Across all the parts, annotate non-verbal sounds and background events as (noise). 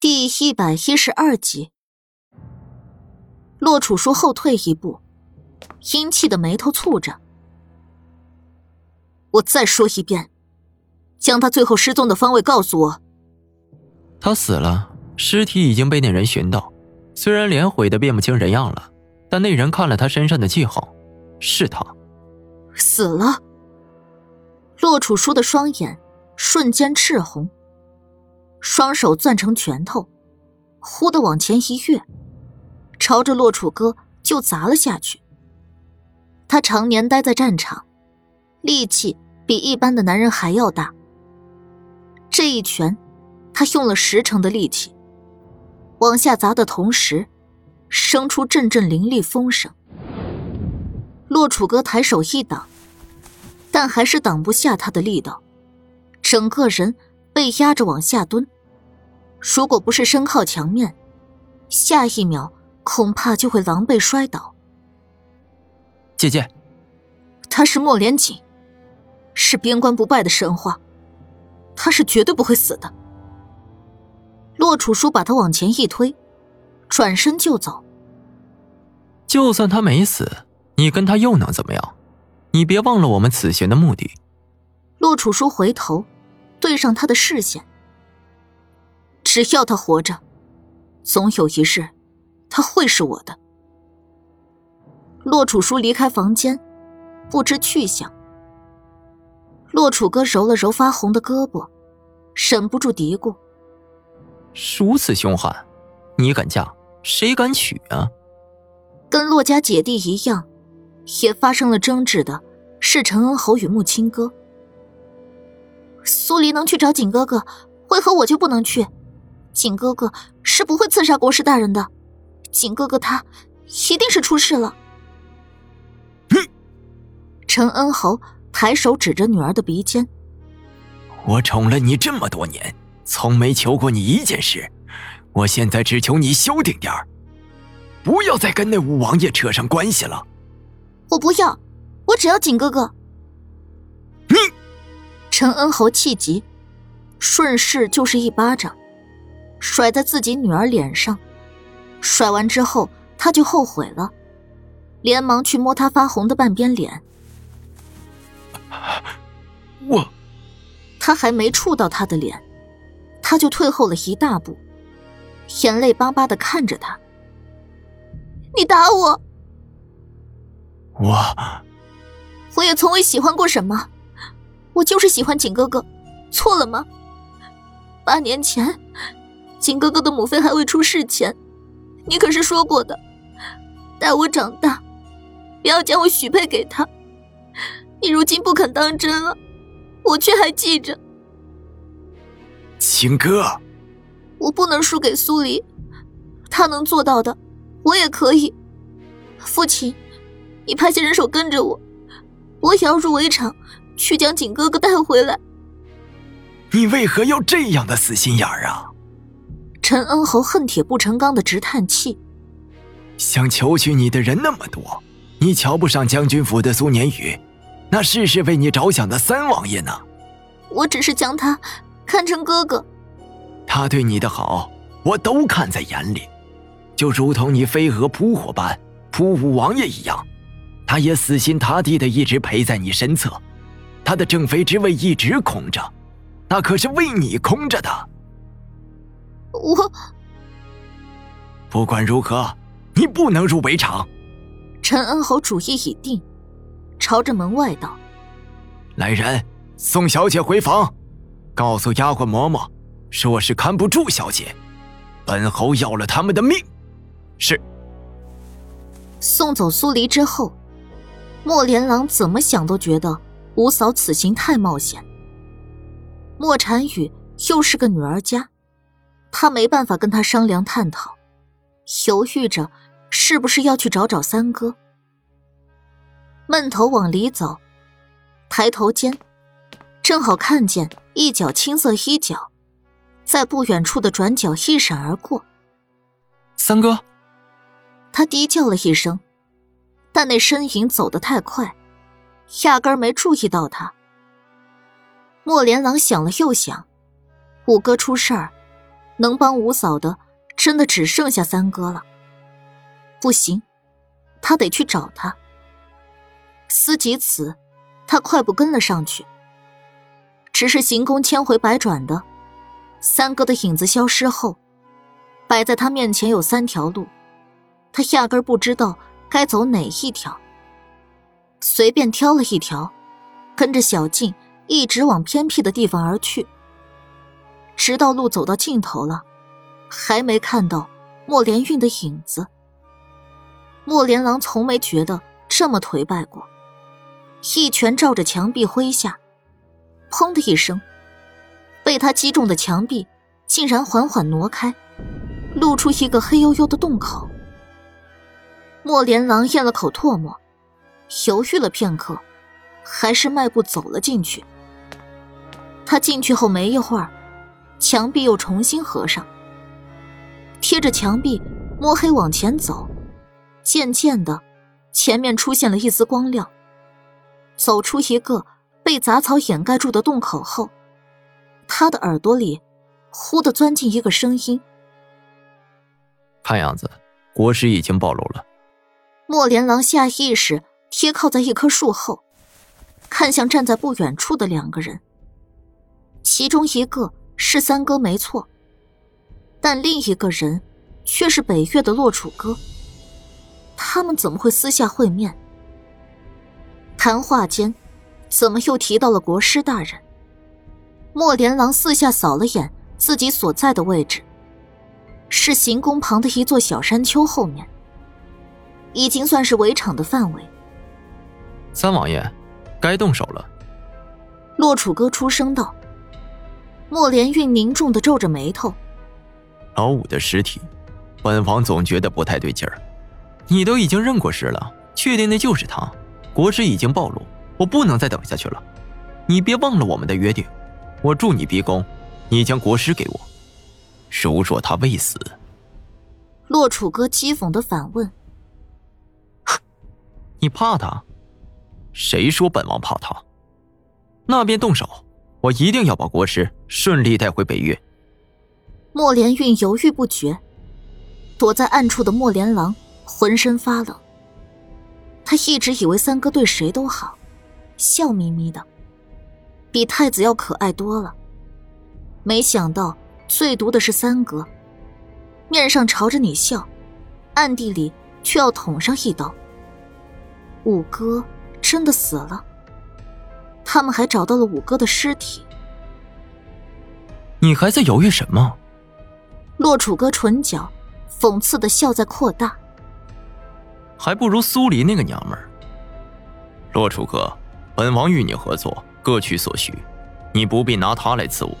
第一百一十二集，洛楚书后退一步，阴气的眉头蹙着。我再说一遍，将他最后失踪的方位告诉我。他死了，尸体已经被那人寻到，虽然脸毁的辨不清人样了，但那人看了他身上的记号，是他。死了。洛楚书的双眼瞬间赤红。双手攥成拳头，忽的往前一跃，朝着洛楚歌就砸了下去。他常年待在战场，力气比一般的男人还要大。这一拳，他用了十成的力气，往下砸的同时，生出阵阵凌厉风声。洛楚歌抬手一挡，但还是挡不下他的力道，整个人。被压着往下蹲，如果不是身靠墙面，下一秒恐怕就会狼狈摔倒。姐姐，他是莫连锦，是边关不败的神话，他是绝对不会死的。洛楚书把他往前一推，转身就走。就算他没死，你跟他又能怎么样？你别忘了我们此行的目的。洛楚书回头。对上他的视线，只要他活着，总有一日，他会是我的。洛楚书离开房间，不知去向。洛楚歌揉了揉发红的胳膊，忍不住嘀咕：“如此凶悍，你敢嫁，谁敢娶啊？”跟洛家姐弟一样，也发生了争执的是陈恩侯与穆青歌。苏黎能去找景哥哥，为何我就不能去？景哥哥是不会刺杀国师大人的，景哥哥他一定是出事了。陈恩侯抬手指着女儿的鼻尖：“我宠了你这么多年，从没求过你一件事，我现在只求你消停点不要再跟那五王爷扯上关系了。”我不要，我只要景哥哥。陈恩侯气急，顺势就是一巴掌，甩在自己女儿脸上。甩完之后，他就后悔了，连忙去摸她发红的半边脸。我，他还没触到她的脸，他就退后了一大步，眼泪巴巴的看着他。你打我！我，我也从未喜欢过什么。我就是喜欢景哥哥，错了吗？八年前，景哥哥的母妃还未出世前，你可是说过的，待我长大，不要将我许配给他。你如今不肯当真了，我却还记着。景哥，我不能输给苏黎，他能做到的，我也可以。父亲，你派些人手跟着我，我也要入围场。去将景哥哥带回来。你为何要这样的死心眼儿啊？陈恩侯恨铁不成钢的直叹气。想求娶你的人那么多，你瞧不上将军府的苏年宇，那事事为你着想的三王爷呢？我只是将他看成哥哥。他对你的好，我都看在眼里，就如同你飞蛾扑火般扑五王爷一样，他也死心塌地的一直陪在你身侧。他的正妃之位一直空着，那可是为你空着的。我不管如何，你不能入围场。陈恩侯主意已定，朝着门外道：“来人，送小姐回房，告诉丫鬟嬷嬷，说是看不住小姐，本侯要了他们的命。”是。送走苏黎之后，莫连郎怎么想都觉得。五嫂此行太冒险。莫禅雨又是个女儿家，他没办法跟她商量探讨，犹豫着是不是要去找找三哥。闷头往里走，抬头间，正好看见一角青色衣角，在不远处的转角一闪而过。三哥，他低叫了一声，但那身影走得太快。压根没注意到他。莫连郎想了又想，五哥出事儿，能帮五嫂的，真的只剩下三哥了。不行，他得去找他。思及此，他快步跟了上去。只是行宫千回百转的，三哥的影子消失后，摆在他面前有三条路，他压根不知道该走哪一条。随便挑了一条，跟着小径一直往偏僻的地方而去。直到路走到尽头了，还没看到莫连运的影子。莫连郎从没觉得这么颓败过，一拳照着墙壁挥下。砰的一声，被他击中的墙壁竟然缓缓挪开，露出一个黑黝黝的洞口。莫连郎咽了口唾沫，犹豫了片刻，还是迈步走了进去。他进去后没一会儿，墙壁又重新合上。贴着墙壁摸黑往前走，渐渐的，前面出现了一丝光亮，走出一个。被杂草掩盖住的洞口后，他的耳朵里忽的钻进一个声音。看样子，国师已经暴露了。莫连郎下意识贴靠在一棵树后，看向站在不远处的两个人。其中一个是三哥，没错，但另一个人却是北岳的洛楚歌。他们怎么会私下会面？谈话间。怎么又提到了国师大人？莫连郎四下扫了眼自己所在的位置，是行宫旁的一座小山丘后面，已经算是围场的范围。三王爷，该动手了。洛楚歌出声道。莫连运凝重的皱着眉头。老五的尸体，本王总觉得不太对劲儿。你都已经认过尸了，确定那就是他？国师已经暴露。我不能再等下去了，你别忘了我们的约定。我助你逼宫，你将国师给我。如若他未死，洛楚歌讥讽的反问：“你怕他？谁说本王怕他？那便动手，我一定要把国师顺利带回北岳。”莫连运犹豫不决，躲在暗处的莫连郎浑身发冷。他一直以为三哥对谁都好。笑眯眯的，比太子要可爱多了。没想到最毒的是三哥，面上朝着你笑，暗地里却要捅上一刀。五哥真的死了，他们还找到了五哥的尸体。你还在犹豫什么？洛楚歌唇角讽刺的笑在扩大，还不如苏黎那个娘们儿。洛楚歌。本王与你合作，各取所需，你不必拿他来刺我。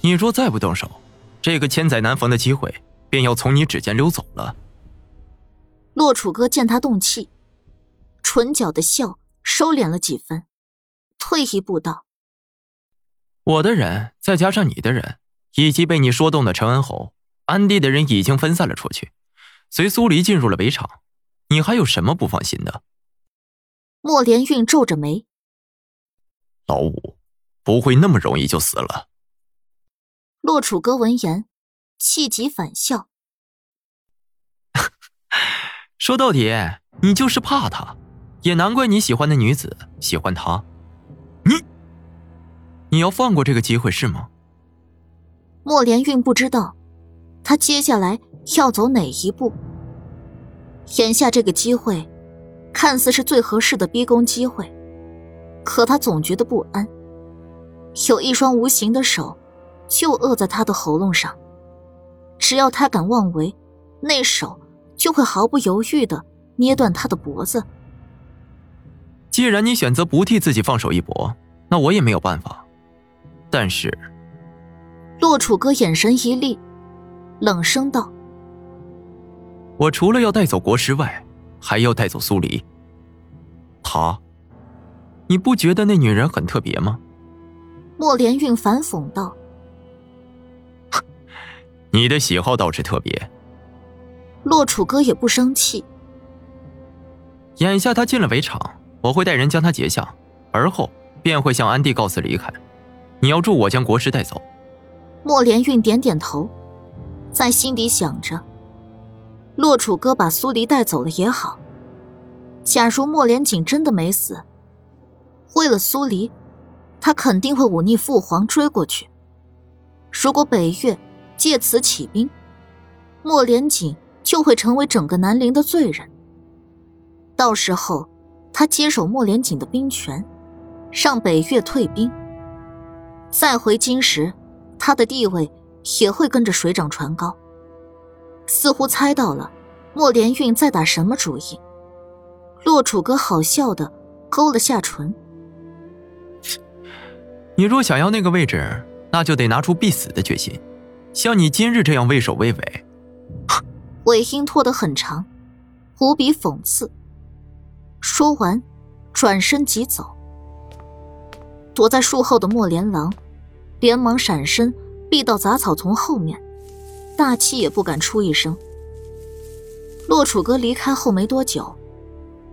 你若再不动手，这个千载难逢的机会便要从你指尖溜走了。洛楚歌见他动气，唇角的笑收敛了几分，退一步道：“我的人，再加上你的人，以及被你说动的陈恩侯、安帝的人，已经分散了出去，随苏黎进入了围场。你还有什么不放心的？”莫连运皱着眉：“老五不会那么容易就死了。”洛楚歌闻言，气急反笑：(laughs) “说到底，你就是怕他，也难怪你喜欢的女子喜欢他。你，你要放过这个机会是吗？”莫连运不知道，他接下来要走哪一步。眼下这个机会。看似是最合适的逼宫机会，可他总觉得不安。有一双无形的手，就扼在他的喉咙上。只要他敢妄为，那手就会毫不犹豫的捏断他的脖子。既然你选择不替自己放手一搏，那我也没有办法。但是，洛楚歌眼神一厉，冷声道：“我除了要带走国师外。”还要带走苏黎。她，你不觉得那女人很特别吗？莫连运反讽道：“ (laughs) 你的喜好倒是特别。”洛楚歌也不生气。眼下他进了围场，我会带人将他截下，而后便会向安帝告辞离开。你要助我将国师带走。莫连运点点头，在心底想着：洛楚歌把苏黎带走了也好。假如莫连锦真的没死，为了苏黎，他肯定会忤逆父皇追过去。如果北越借此起兵，莫连锦就会成为整个南陵的罪人。到时候，他接手莫连锦的兵权，让北越退兵，再回京时。他的地位也会跟着水涨船高。似乎猜到了莫连运在打什么主意，洛楚歌好笑的勾了下唇：“你若想要那个位置，那就得拿出必死的决心。像你今日这样畏首畏尾，尾音拖得很长，无比讽刺。”说完，转身即走。躲在树后的莫连郎。连忙闪身，避到杂草丛后面，大气也不敢出一声。洛楚歌离开后没多久，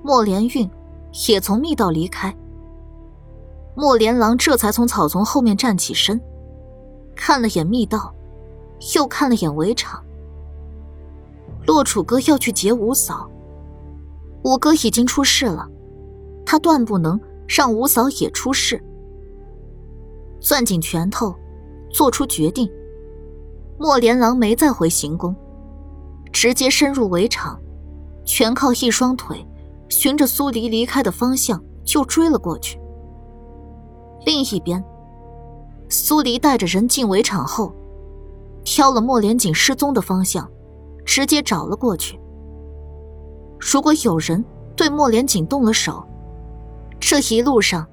莫连运也从密道离开。莫连郎这才从草丛后面站起身，看了眼密道，又看了眼围场。洛楚歌要去劫五嫂，五哥已经出事了，他断不能让五嫂也出事。攥紧拳头，做出决定。莫连郎没再回行宫，直接深入围场，全靠一双腿，循着苏黎离开的方向就追了过去。另一边，苏黎带着人进围场后，挑了莫连锦失踪的方向，直接找了过去。如果有人对莫连锦动了手，这一路上。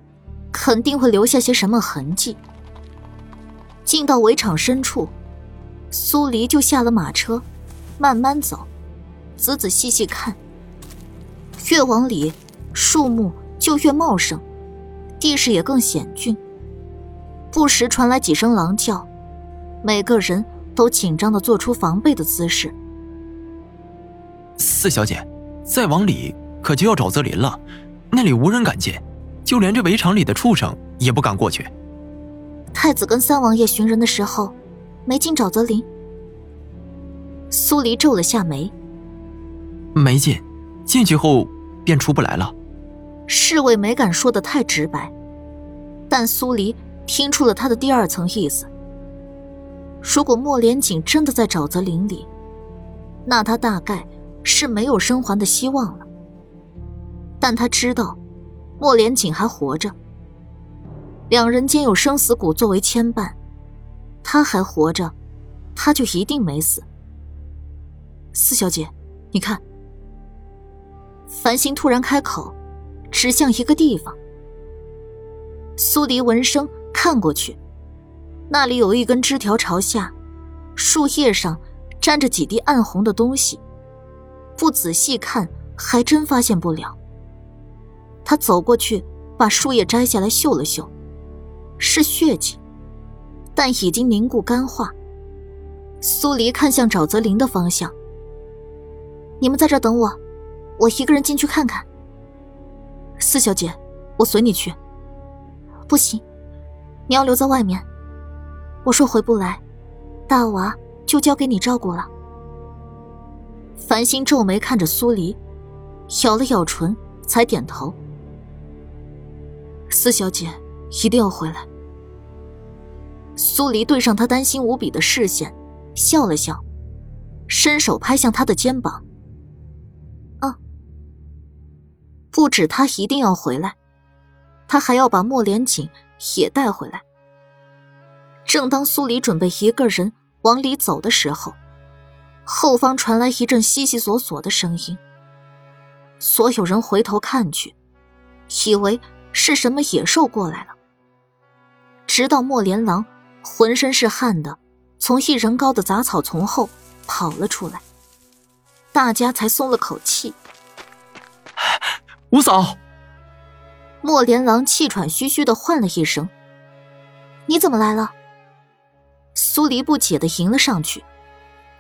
肯定会留下些什么痕迹。进到围场深处，苏黎就下了马车，慢慢走，仔仔细细看。越往里，树木就越茂盛，地势也更险峻。不时传来几声狼叫，每个人都紧张的做出防备的姿势。四小姐，再往里可就要沼泽林了，那里无人敢进。就连这围场里的畜生也不敢过去。太子跟三王爷寻人的时候，没进沼泽林。苏黎皱了下眉，没进，进去后便出不来了。侍卫没敢说的太直白，但苏黎听出了他的第二层意思。如果莫连锦真的在沼泽林里，那他大概是没有生还的希望了。但他知道。莫连锦还活着，两人间有生死谷作为牵绊，他还活着，他就一定没死。四小姐，你看。繁星突然开口，指向一个地方。苏黎闻声看过去，那里有一根枝条朝下，树叶上沾着几滴暗红的东西，不仔细看还真发现不了。他走过去，把树叶摘下来嗅了嗅，是血迹，但已经凝固干化。苏黎看向沼泽林的方向：“你们在这等我，我一个人进去看看。”四小姐，我随你去。不行，你要留在外面。我说回不来，大娃就交给你照顾了。繁星皱眉看着苏黎，咬了咬唇，才点头。四小姐一定要回来。苏黎对上他担心无比的视线，笑了笑，伸手拍向他的肩膀。啊，不止他一定要回来，他还要把莫连锦也带回来。正当苏黎准备一个人往里走的时候，后方传来一阵悉悉索索的声音。所有人回头看去，以为。是什么野兽过来了？直到莫连郎浑身是汗的从一人高的杂草丛后跑了出来，大家才松了口气。五嫂，莫连郎气喘吁吁的唤了一声：“你怎么来了？”苏黎不解的迎了上去，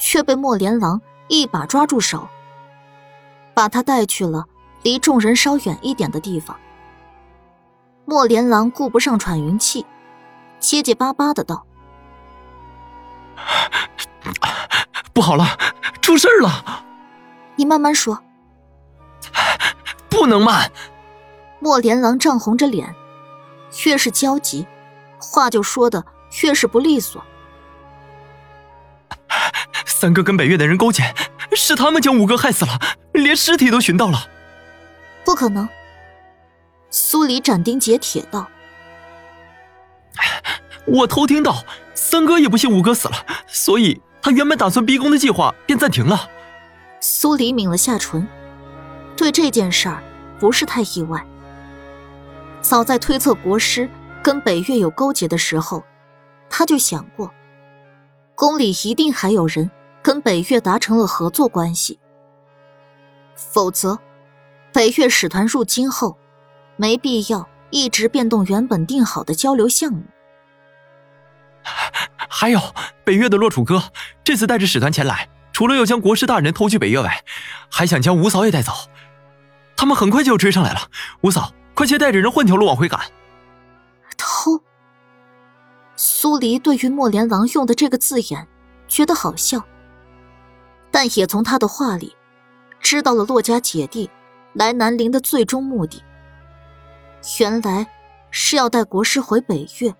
却被莫连郎一把抓住手，把他带去了离众人稍远一点的地方。莫连郎顾不上喘匀气，结结巴巴的道：“不好了，出事了！你慢慢说，不能慢。莫连郎涨红着脸，越是焦急，话就说的越是不利索。三哥跟北岳的人勾结，是他们将五哥害死了，连尸体都寻到了。不可能！苏黎斩钉截铁道：“我偷听到，三哥也不信五哥死了，所以他原本打算逼宫的计划便暂停了。”苏黎抿了下唇，对这件事儿不是太意外。早在推测国师跟北岳有勾结的时候，他就想过，宫里一定还有人跟北越达成了合作关系，否则，北越使团入京后，没必要一直变动原本定好的交流项目。还有北越的洛楚歌，这次带着使团前来，除了要将国师大人偷去北越外，还想将五嫂也带走。他们很快就要追上来了，五嫂。快些带着人换条路往回赶。偷。苏黎对于莫连郎用的这个字眼，觉得好笑，但也从他的话里，知道了洛家姐弟来南陵的最终目的。原来是要带国师回北岳，